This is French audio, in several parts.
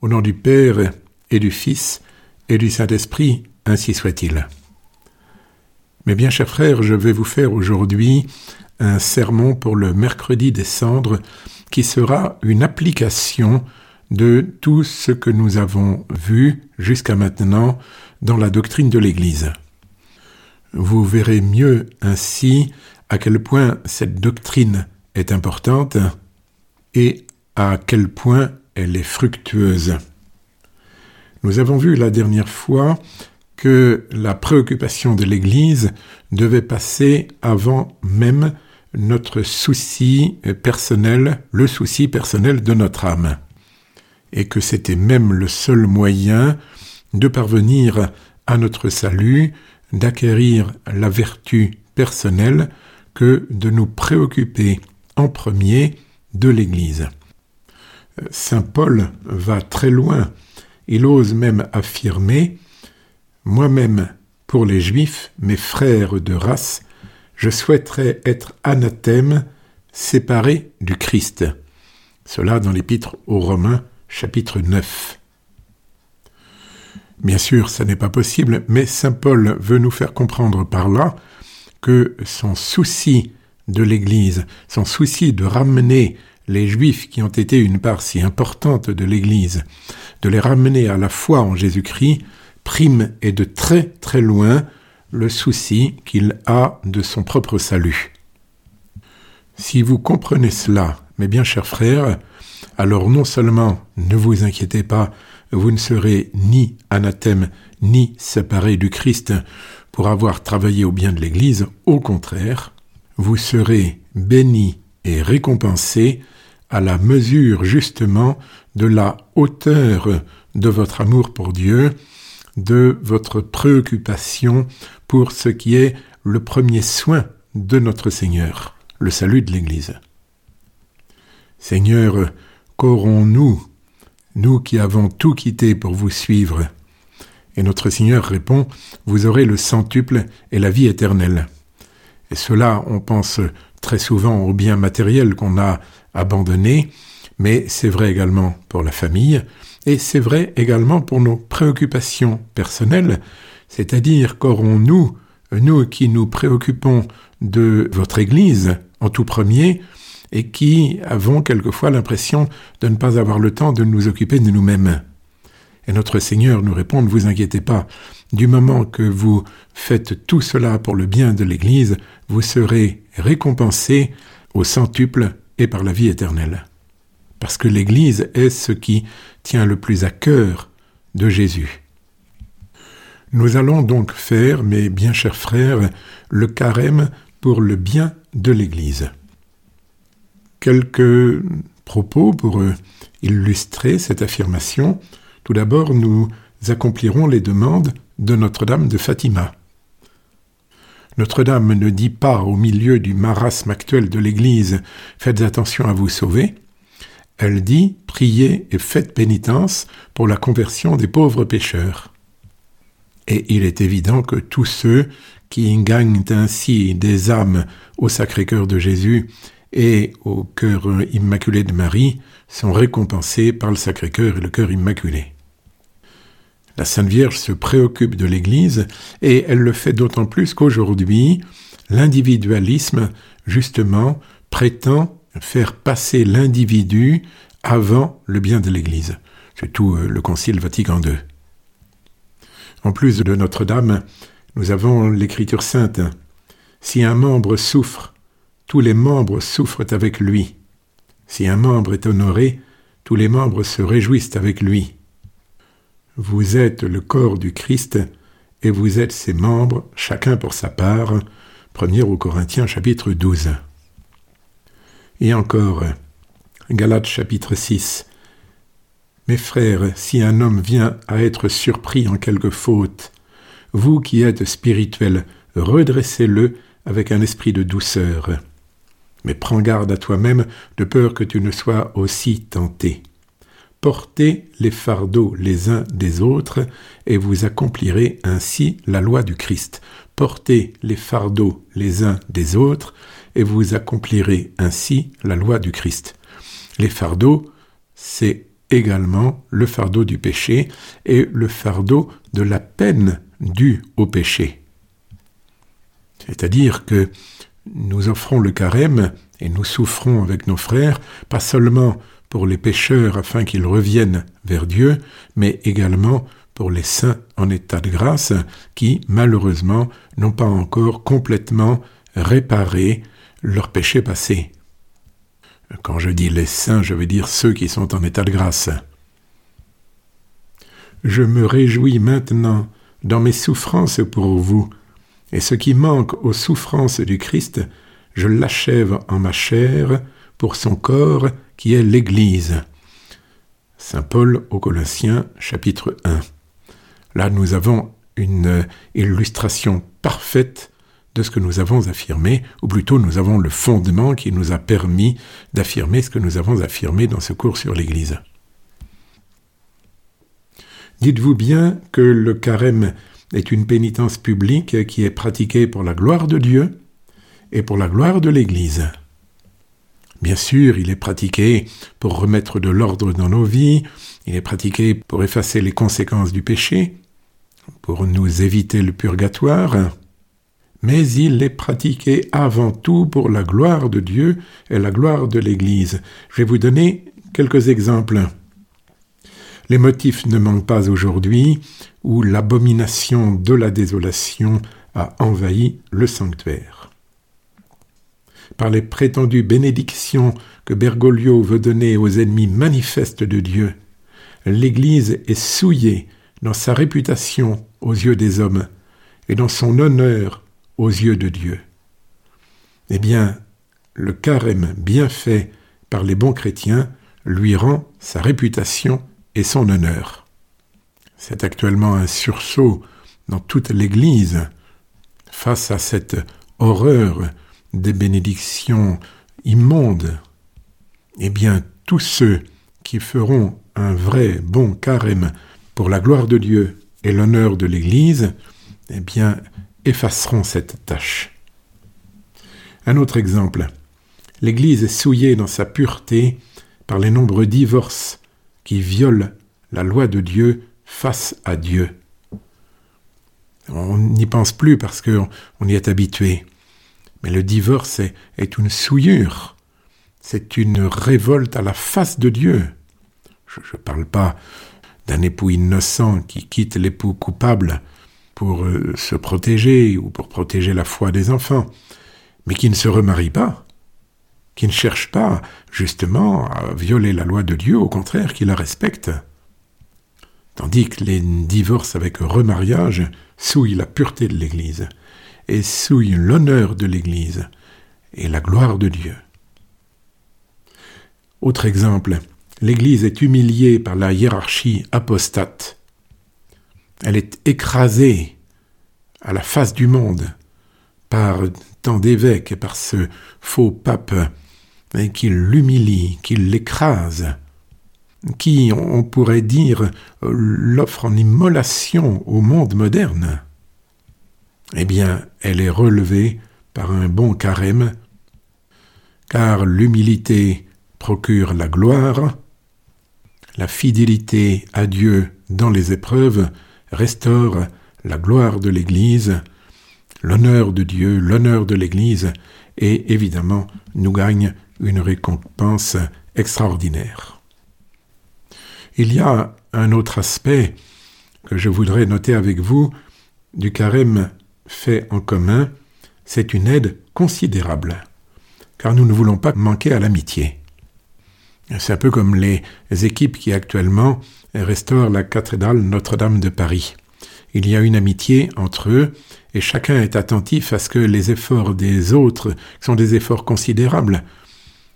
Au nom du Père et du Fils et du Saint-Esprit, ainsi soit-il. Mes bien chers frères, je vais vous faire aujourd'hui un sermon pour le mercredi des cendres qui sera une application de tout ce que nous avons vu jusqu'à maintenant dans la doctrine de l'Église. Vous verrez mieux ainsi à quel point cette doctrine est importante et à quel point elle est fructueuse. Nous avons vu la dernière fois que la préoccupation de l'Église devait passer avant même notre souci personnel, le souci personnel de notre âme, et que c'était même le seul moyen de parvenir à notre salut, d'acquérir la vertu personnelle que de nous préoccuper en premier de l'Église. Saint Paul va très loin, il ose même affirmer Moi-même, pour les Juifs, mes frères de race, je souhaiterais être anathème, séparé du Christ. Cela dans l'épître aux Romains, chapitre 9. Bien sûr, ça n'est pas possible, mais Saint Paul veut nous faire comprendre par là que son souci de l'Église, son souci de ramener les Juifs qui ont été une part si importante de l'Église, de les ramener à la foi en Jésus-Christ, prime et de très très loin le souci qu'il a de son propre salut. Si vous comprenez cela, mes bien chers frères, alors non seulement ne vous inquiétez pas, vous ne serez ni anathème ni séparé du Christ pour avoir travaillé au bien de l'Église, au contraire, vous serez béni et récompensé à la mesure justement de la hauteur de votre amour pour Dieu, de votre préoccupation pour ce qui est le premier soin de notre Seigneur, le salut de l'Église. Seigneur, qu'aurons-nous, nous qui avons tout quitté pour vous suivre? Et notre Seigneur répond, Vous aurez le centuple et la vie éternelle. Et cela, on pense très souvent au bien matériel qu'on a abandonné, mais c'est vrai également pour la famille, et c'est vrai également pour nos préoccupations personnelles, c'est-à-dire qu'aurons-nous, nous qui nous préoccupons de votre Église en tout premier, et qui avons quelquefois l'impression de ne pas avoir le temps de nous occuper de nous-mêmes. Et notre Seigneur nous répond, ne vous inquiétez pas, du moment que vous faites tout cela pour le bien de l'Église, vous serez récompensés au centuple et par la vie éternelle. Parce que l'Église est ce qui tient le plus à cœur de Jésus. Nous allons donc faire, mes bien chers frères, le carême pour le bien de l'Église. Quelques propos pour illustrer cette affirmation. Tout d'abord, nous accomplirons les demandes de Notre-Dame de Fatima. Notre-Dame ne dit pas au milieu du marasme actuel de l'Église Faites attention à vous sauver. Elle dit Priez et faites pénitence pour la conversion des pauvres pécheurs. Et il est évident que tous ceux qui gagnent ainsi des âmes au Sacré-Cœur de Jésus et au cœur immaculé de Marie sont récompensés par le Sacré-Cœur et le cœur immaculé. La Sainte Vierge se préoccupe de l'Église et elle le fait d'autant plus qu'aujourd'hui, l'individualisme, justement, prétend faire passer l'individu avant le bien de l'Église. C'est tout euh, le Concile Vatican II. En plus de Notre-Dame, nous avons l'Écriture sainte. Si un membre souffre, tous les membres souffrent avec lui. Si un membre est honoré, tous les membres se réjouissent avec lui. Vous êtes le corps du Christ et vous êtes ses membres, chacun pour sa part. 1 au Corinthiens chapitre 12. Et encore, Galates chapitre 6. Mes frères, si un homme vient à être surpris en quelque faute, vous qui êtes spirituels, redressez-le avec un esprit de douceur. Mais prends garde à toi-même de peur que tu ne sois aussi tenté. Portez les fardeaux les uns des autres, et vous accomplirez ainsi la loi du Christ. Portez les fardeaux les uns des autres, et vous accomplirez ainsi la loi du Christ. Les fardeaux, c'est également le fardeau du péché et le fardeau de la peine due au péché. C'est-à-dire que nous offrons le carême et nous souffrons avec nos frères, pas seulement pour les pécheurs afin qu'ils reviennent vers Dieu, mais également pour les saints en état de grâce qui, malheureusement, n'ont pas encore complètement réparé leurs péchés passés. Quand je dis les saints, je veux dire ceux qui sont en état de grâce. Je me réjouis maintenant dans mes souffrances pour vous, et ce qui manque aux souffrances du Christ, je l'achève en ma chair pour son corps qui est l'Église. Saint Paul aux Colossiens chapitre 1. Là nous avons une illustration parfaite de ce que nous avons affirmé, ou plutôt nous avons le fondement qui nous a permis d'affirmer ce que nous avons affirmé dans ce cours sur l'Église. Dites-vous bien que le carême est une pénitence publique qui est pratiquée pour la gloire de Dieu et pour la gloire de l'Église. Bien sûr, il est pratiqué pour remettre de l'ordre dans nos vies, il est pratiqué pour effacer les conséquences du péché, pour nous éviter le purgatoire, mais il est pratiqué avant tout pour la gloire de Dieu et la gloire de l'Église. Je vais vous donner quelques exemples. Les motifs ne manquent pas aujourd'hui où l'abomination de la désolation a envahi le sanctuaire. Par les prétendues bénédictions que Bergoglio veut donner aux ennemis manifestes de Dieu, l'Église est souillée dans sa réputation aux yeux des hommes et dans son honneur aux yeux de Dieu. Eh bien, le carême bien fait par les bons chrétiens lui rend sa réputation et son honneur. C'est actuellement un sursaut dans toute l'Église face à cette horreur des bénédictions immondes. Eh bien, tous ceux qui feront un vrai bon carême pour la gloire de Dieu et l'honneur de l'Église, eh bien, effaceront cette tâche. Un autre exemple. L'Église est souillée dans sa pureté par les nombreux divorces qui violent la loi de Dieu face à Dieu. On n'y pense plus parce qu'on y est habitué. Le divorce est, est une souillure. C'est une révolte à la face de Dieu. Je ne parle pas d'un époux innocent qui quitte l'époux coupable pour euh, se protéger ou pour protéger la foi des enfants, mais qui ne se remarie pas, qui ne cherche pas justement à violer la loi de Dieu, au contraire, qui la respecte. Tandis que les divorces avec remariage souillent la pureté de l'Église et souillent l'honneur de l'Église et la gloire de Dieu. Autre exemple, l'Église est humiliée par la hiérarchie apostate elle est écrasée à la face du monde par tant d'évêques et par ce faux pape qui l'humilie, qui l'écrase, qui, on pourrait dire, l'offre en immolation au monde moderne. Eh bien, elle est relevée par un bon carême, car l'humilité procure la gloire, la fidélité à Dieu dans les épreuves restaure la gloire de l'Église, l'honneur de Dieu, l'honneur de l'Église, et évidemment nous gagne une récompense extraordinaire. Il y a un autre aspect que je voudrais noter avec vous du carême fait en commun, c'est une aide considérable, car nous ne voulons pas manquer à l'amitié. C'est un peu comme les équipes qui actuellement restaurent la cathédrale Notre-Dame de Paris. Il y a une amitié entre eux et chacun est attentif à ce que les efforts des autres sont des efforts considérables,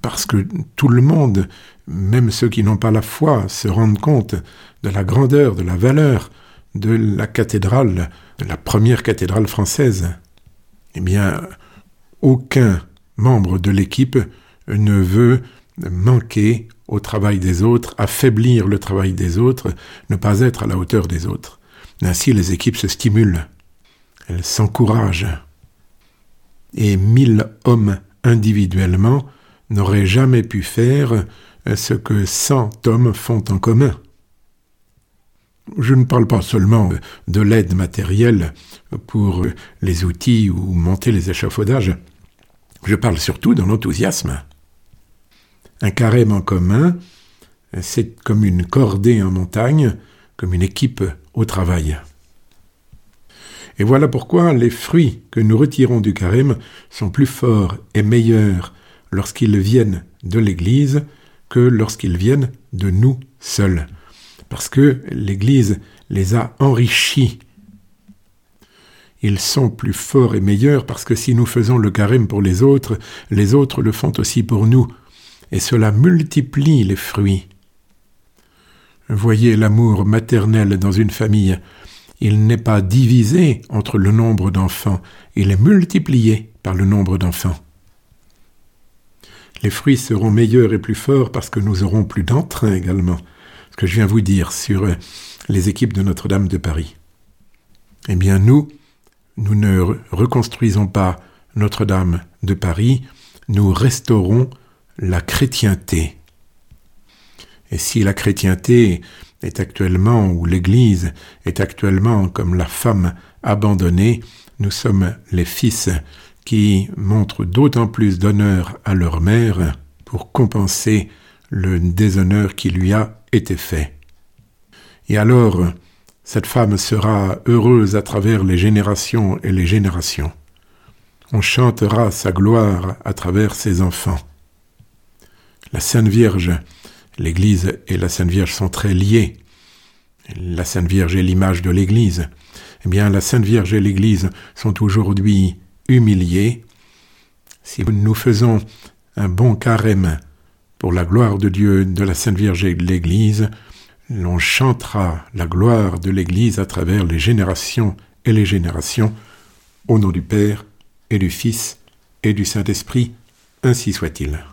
parce que tout le monde, même ceux qui n'ont pas la foi, se rendent compte de la grandeur, de la valeur de la cathédrale, de la première cathédrale française. Eh bien, aucun membre de l'équipe ne veut manquer au travail des autres, affaiblir le travail des autres, ne pas être à la hauteur des autres. Ainsi, les équipes se stimulent, elles s'encouragent. Et mille hommes individuellement n'auraient jamais pu faire ce que cent hommes font en commun. Je ne parle pas seulement de l'aide matérielle pour les outils ou monter les échafaudages, je parle surtout de l'enthousiasme. Un carême en commun, c'est comme une cordée en montagne, comme une équipe au travail. Et voilà pourquoi les fruits que nous retirons du carême sont plus forts et meilleurs lorsqu'ils viennent de l'Église que lorsqu'ils viennent de nous seuls. Parce que l'Église les a enrichis. Ils sont plus forts et meilleurs parce que si nous faisons le carême pour les autres, les autres le font aussi pour nous. Et cela multiplie les fruits. Voyez l'amour maternel dans une famille. Il n'est pas divisé entre le nombre d'enfants, il est multiplié par le nombre d'enfants. Les fruits seront meilleurs et plus forts parce que nous aurons plus d'entrain également, que je viens vous dire sur les équipes de Notre-Dame de Paris. Eh bien nous, nous ne reconstruisons pas Notre-Dame de Paris, nous restaurons la chrétienté. Et si la chrétienté est actuellement, ou l'Église est actuellement comme la femme abandonnée, nous sommes les fils qui montrent d'autant plus d'honneur à leur mère pour compenser le déshonneur qui lui a été fait. Et alors, cette femme sera heureuse à travers les générations et les générations. On chantera sa gloire à travers ses enfants. La Sainte Vierge L'Église et la Sainte Vierge sont très liées. La Sainte Vierge est l'image de l'Église. Eh bien, la Sainte Vierge et l'Église sont aujourd'hui humiliées. Si nous faisons un bon carême pour la gloire de Dieu, de la Sainte Vierge et de l'Église, l'on chantera la gloire de l'Église à travers les générations et les générations, au nom du Père et du Fils et du Saint-Esprit, ainsi soit-il.